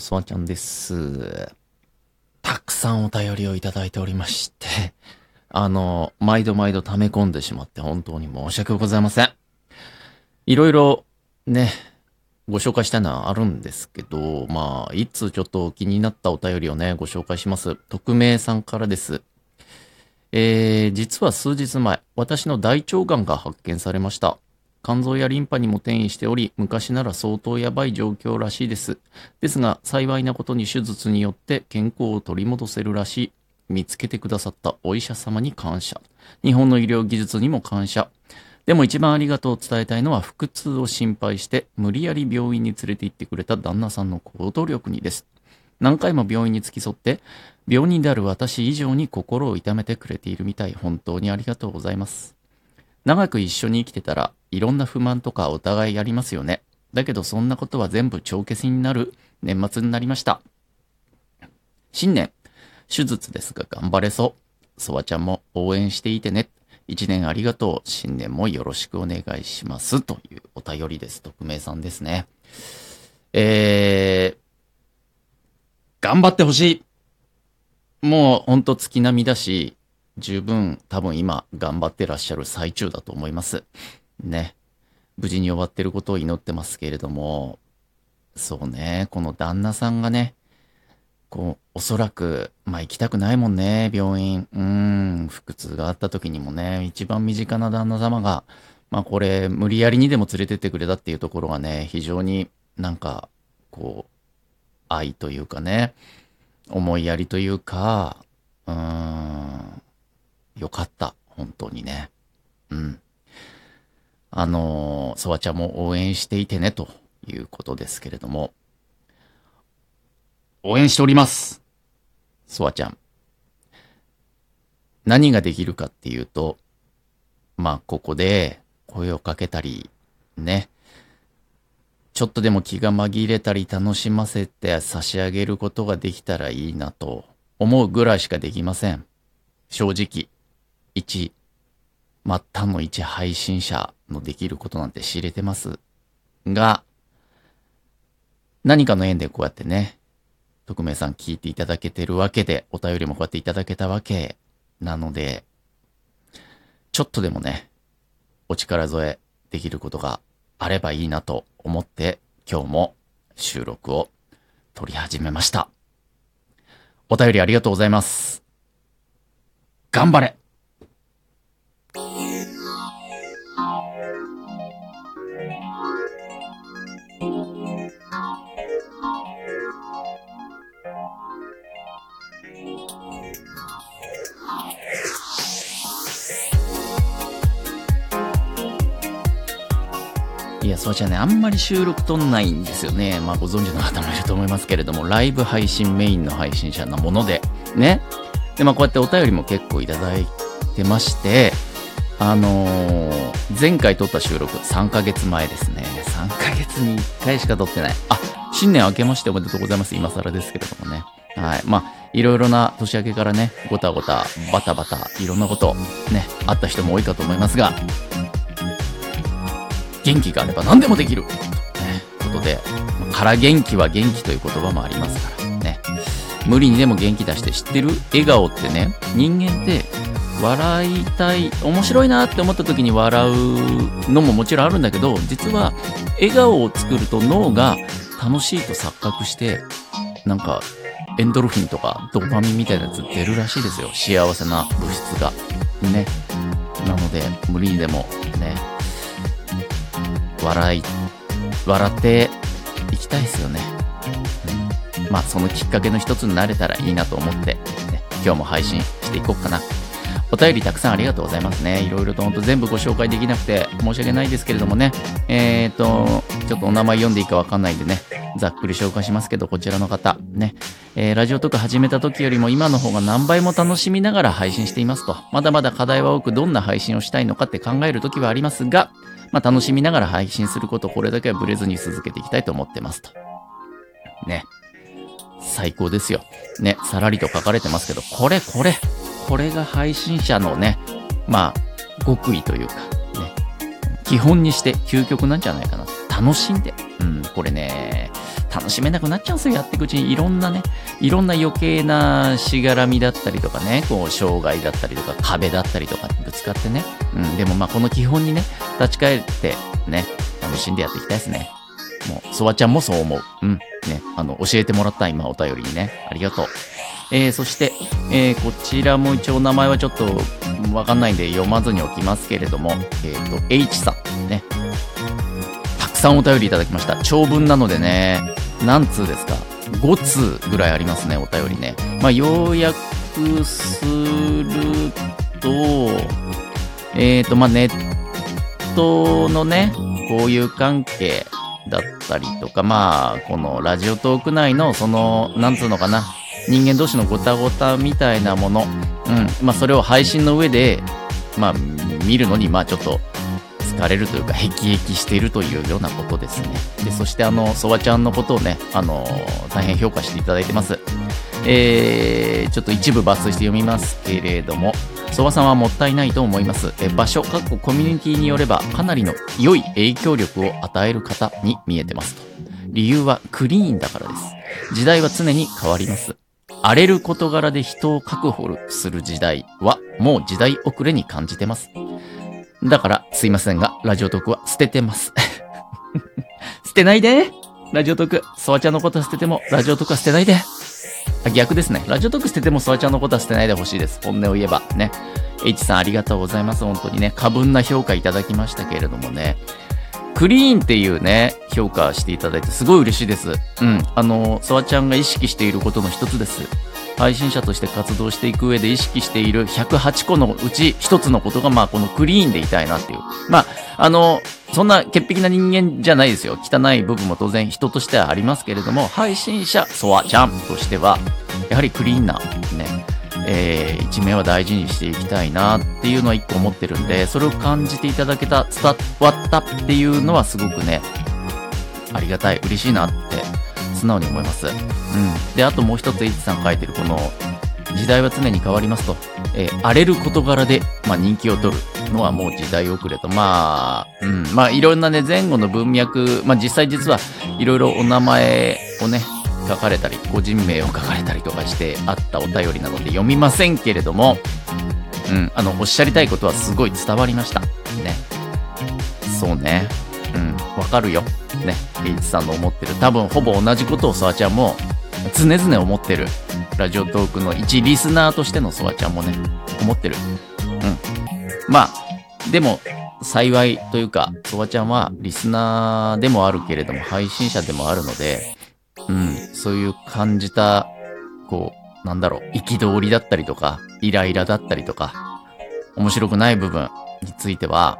も、そわちゃんです。たくさんお便りをいただいておりまして、あの、毎度毎度溜め込んでしまって本当に申し訳ございません。いろいろね、ご紹介したいのはあるんですけど、まあ、いつちょっと気になったお便りをね、ご紹介します。匿名さんからです。えー、実は数日前、私の大腸がんが発見されました。肝臓やリンパにも転移しており、昔なら相当やばい状況らしいです。ですが、幸いなことに手術によって健康を取り戻せるらしい。見つけてくださったお医者様に感謝。日本の医療技術にも感謝。でも一番ありがとうを伝えたいのは腹痛を心配して無理やり病院に連れて行ってくれた旦那さんの行動力にです。何回も病院に付き添って、病人である私以上に心を痛めてくれているみたい本当にありがとうございます。長く一緒に生きてたらいろんな不満とかお互いありますよね。だけどそんなことは全部帳消しになる年末になりました。新年、手術ですが頑張れそう。そわちゃんも応援していてね。一年ありがとう。新年もよろしくお願いします。というお便りです。匿名さんですね。えー、頑張ってほしい。もうほんと月並みだし、十分多分今頑張ってらっしゃる最中だと思います。ね。無事に終わってることを祈ってますけれども、そうね、この旦那さんがね、こう、おそらく、まあ行きたくないもんね、病院。うーん、腹痛があった時にもね、一番身近な旦那様が、まあこれ、無理やりにでも連れてってくれたっていうところがね、非常になんか、こう、愛というかね、思いやりというか、うーん、よかった、本当にね。うん。あのー、そわちゃんも応援していてね、ということですけれども、応援しております。そわちゃん。何ができるかっていうと、まあ、ここで声をかけたり、ね。ちょっとでも気が紛れたり楽しませて差し上げることができたらいいなと思うぐらいしかできません。正直。一、末端の一配信者のできることなんて知れてます？が、何かの縁でこうやってね、匿名さん聞いていただけてるわけで、お便りもこうやっていただけたわけなので、ちょっとでもね、お力添えできることがあればいいなと思って、今日も収録を撮り始めました。お便りありがとうございます。頑張れそうじゃね、あんまり収録撮んないんですよね。まあ、ご存知の方もいると思いますけれども、ライブ配信メインの配信者なもので、ね。で、まあ、こうやってお便りも結構いただいてまして、あのー前回撮った収録、3ヶ月前ですね。3ヶ月に1回しか撮ってない。あ、新年明けましておめでとうございます。今更ですけれどもね。はい。まあ、いろいろな年明けからね、ごたごた、バタバタ、いろんなこと、ね、あった人も多いかと思いますが、元気があれば何でもできる。ね、ことで、から元気は元気という言葉もありますからね。無理にでも元気出して知ってる笑顔ってね、人間って笑いたい、面白いなって思った時に笑うのももちろんあるんだけど、実は笑顔を作ると脳が楽しいと錯覚して、なんかエンドルフィンとかドーパミンみたいなやつ出るらしいですよ。幸せな物質が。ね。なので、無理にでもね、笑い、笑っていきたいですよね。うんまあ、そのきっかけの一つになれたらいいなと思って、ね、今日も配信していこうかな。お便りたくさんありがとうございますね。いろいろと本当全部ご紹介できなくて申し訳ないですけれどもね。えーと、ちょっとお名前読んでいいかわかんないんでね、ざっくり紹介しますけど、こちらの方、ね、えーラジオとか始めた時よりも今の方が何倍も楽しみながら配信していますと。まだまだ課題は多く、どんな配信をしたいのかって考える時はありますが、まあ楽しみながら配信すること、これだけはブレずに続けていきたいと思ってますと。ね。最高ですよ。ね、さらりと書かれてますけど、これこれ、これが配信者のね、まあ、極意というか、ね、基本にして究極なんじゃないかな。楽しんで。うん、これね、楽しめなくなっちゃうんですよ。やっていくうちにいろんなね、いろんな余計なしがらみだったりとかね、こう、障害だったりとか壁だったりとかぶつかってね。うん、でもまあこの基本にね、立ち返ってね、楽しんでやっていきたいですね。もう、そばちゃんもそう思う。うん。ね、あの、教えてもらった今お便りにね。ありがとう。えー、そして、えー、こちらも一応名前はちょっとわかんないんで読まずにおきますけれども、えっ、ー、と、H さんね。たくさんお便りいただきました。長文なのでね、何通ですか ?5 通ぐらいありますね、お便りね。まあ、要約すると、えっ、ー、と、まあ、ネットのね、交友関係だったりとか、まあ、このラジオトーク内の、その、なんつうのかな、人間同士のごたごたみたいなもの、うん、まあ、それを配信の上で、まあ、見るのに、まあ、ちょっと、疲れるというか、へきへきしているというようなことですね。で、そしてあの、ソワちゃんのことをね、あの、大変評価していただいてます。えー、ちょっと一部抜粋して読みますけれども、ソワさんはもったいないと思います。え場所、かっこコミュニティによれば、かなりの良い影響力を与える方に見えてますと。理由はクリーンだからです。時代は常に変わります。荒れる事柄で人を確保する時代はもう時代遅れに感じてます。だからすいませんが、ラジオトークは捨ててます。捨てないでラジオトーク、ソワちゃんのこと捨てても、ラジオトークは捨てないで逆ですね。ラジオトーク捨ててもソワちゃんのことは捨てないでほしいです。本音を言えば。ね。H さんありがとうございます。本当にね。過分な評価いただきましたけれどもね。クリーンっていうね、評価していただいてすごい嬉しいです。うん。あの、ソワちゃんが意識していることの一つです。配信者として活動していく上で意識している108個のうち一つのことが、まあ、このクリーンでいたいなっていう。まあ、あの、そんな潔癖な人間じゃないですよ。汚い部分も当然人としてはありますけれども、配信者、ソワちゃんとしては、やはりクリーンな、ね、えー、一面は大事にしていきたいなっていうのは一個思ってるんで、それを感じていただけた、伝わったっていうのはすごくね、ありがたい、嬉しいなって、素直に思います。うん。で、あともう一つ、H さん書いてるこの、時代は常に変わりますと、えー、荒れる事柄で、まあ、人気を取るのはもう時代遅れと、まあ、うん、まあ、いろんなね、前後の文脈、まあ、実際実はいろいろお名前をね、書かれたり、個人名を書かれたりとかしてあったお便りなので読みませんけれども、うん、あの、おっしゃりたいことはすごい伝わりました。ね。そうね。うん、わかるよ。ね。H さんの思ってる。多分、ほぼ同じことをソワちゃんも常々思ってる。ラジオトークの一リスナーとしてのソワちゃんもね、思ってる。うん。まあ、でも、幸いというか、ソワちゃんはリスナーでもあるけれども、配信者でもあるので、うん、そういう感じた、こう、なんだろう、憤りだったりとか、イライラだったりとか、面白くない部分については、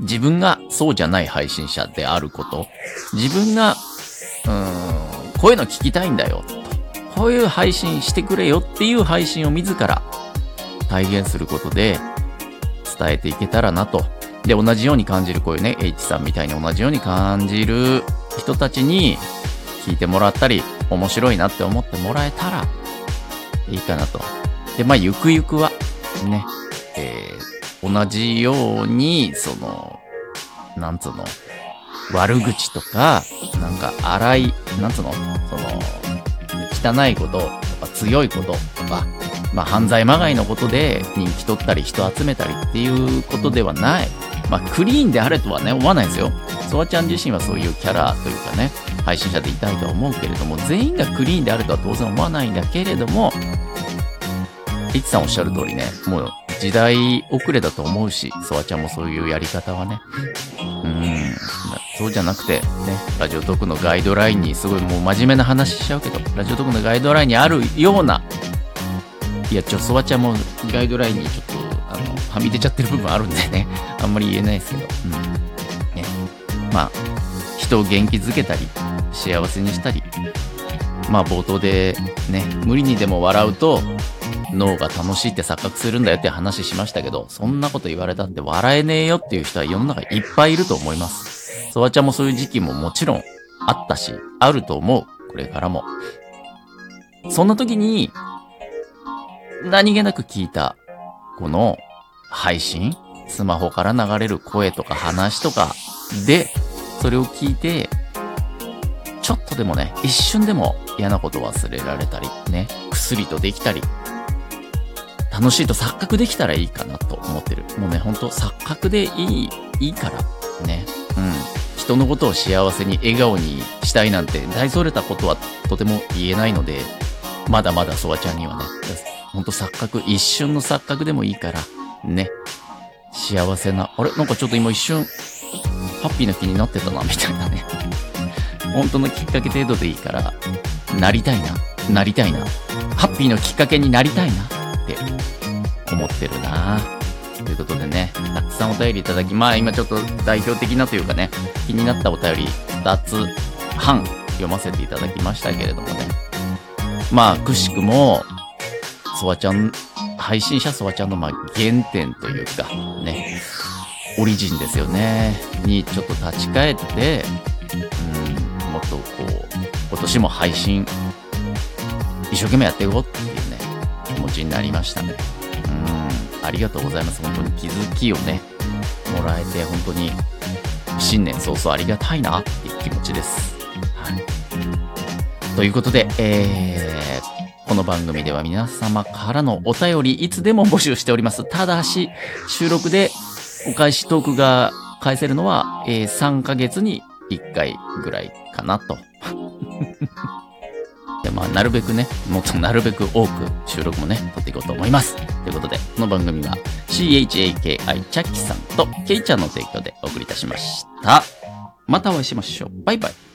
自分がそうじゃない配信者であること、自分が、うーん、こういうの聞きたいんだよ、こういう配信してくれよっていう配信を自ら体現することで伝えていけたらなと。で、同じように感じるこういうね、H さんみたいに同じように感じる人たちに聞いてもらったり、面白いなって思ってもらえたらいいかなと。で、まあ、ゆくゆくは、ね、えー、同じように、その、なんつうの、悪口とか、なんか荒い、なんつうの、その、汚いこととか強いこととか、まあ犯罪まがいのことで人気取ったり人集めたりっていうことではない。まあクリーンであれとはね、思わないですよ。ソワちゃん自身はそういうキャラというかね、配信者でいたいとは思うけれども、全員がクリーンであるとは当然思わないんだけれども、リッツさんおっしゃる通りね、もう時代遅れだと思うし、ソワちゃんもそういうやり方はね、うん、そうじゃなくて、ね、ラジオトークのガイドラインにすごいもう真面目な話しちゃうけど、ラジオトークのガイドラインにあるような、いや、ちょ、ソワちゃんもガイドラインにちょっと、あの、はみ出ちゃってる部分あるんでね、あんまり言えないですけど、うん。ね。まあ、人を元気づけたり、幸せにしたり、まあ冒頭でね、無理にでも笑うと脳が楽しいって錯覚するんだよって話しましたけど、そんなこと言われたって笑えねえよっていう人は世の中いっぱいいると思います。ソワちゃんもそういう時期ももちろんあったし、あると思う。これからも。そんな時に、何気なく聞いた、この配信スマホから流れる声とか話とかで、それを聞いて、ちょっとでもね、一瞬でも嫌なこと忘れられたり、ね、薬とできたり、楽しいと錯覚できたらいいかなと思ってる。もうね、ほんと錯覚でいい、いいから。ね。うん。人のことを幸せに笑顔にしたいなんて大それたことはとても言えないので、まだまだソワちゃんにはね、ほんと錯覚、一瞬の錯覚でもいいから、ね。幸せな、あれ？なんかちょっと今一瞬、ハッピーな気になってたな、みたいなね。本当のきっかけ程度でいいから、なりたいな、なりたいな。ハッピーのきっかけになりたいな、って思ってるな。ということでね、たくさんお便りいただき、まあ今ちょっと代表的なというかね、気になったお便り2つ半読ませていただきましたけれどもね。まあ、くしくも、ソワちゃん、配信者ソワちゃんのまあ原点というか、ね、オリジンですよね、にちょっと立ち返って、うん、もっとこう、今年も配信、一生懸命やっていこうっていうね、気持ちになりましたね。ありがとうございます。本当に気づきをね、もらえて、本当に、新年早々ありがたいなっていう気持ちです。はい。ということで、えー、この番組では皆様からのお便りいつでも募集しております。ただし、収録でお返しトークが返せるのは、えー、3ヶ月に1回ぐらいかなと。で、まあ、なるべくね、もっと なるべく多く収録もね、撮っていこうと思います。ということで、この番組は CHAKI チャッキさんとケイちゃんの提供でお送りいたしました。またお会いしましょう。バイバイ。